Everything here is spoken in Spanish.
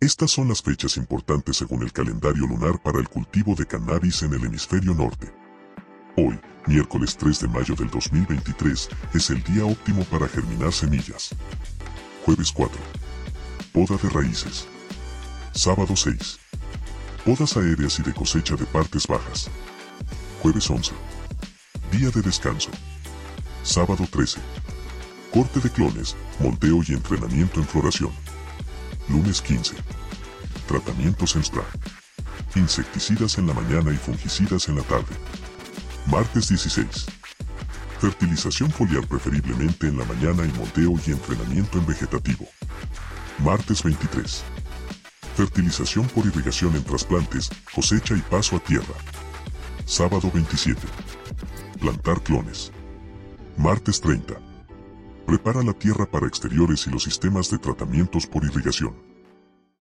Estas son las fechas importantes según el calendario lunar para el cultivo de cannabis en el hemisferio norte. Hoy, miércoles 3 de mayo del 2023, es el día óptimo para germinar semillas. Jueves 4. Poda de raíces. Sábado 6. Podas aéreas y de cosecha de partes bajas. Jueves 11. Día de descanso. Sábado 13. Corte de clones, monteo y entrenamiento en floración. Lunes 15. Tratamientos en spray. Insecticidas en la mañana y fungicidas en la tarde. Martes 16. Fertilización foliar preferiblemente en la mañana y monteo y entrenamiento en vegetativo. Martes 23. Fertilización por irrigación en trasplantes, cosecha y paso a tierra. Sábado 27. Plantar clones. Martes 30. Prepara la tierra para exteriores y los sistemas de tratamientos por irrigación.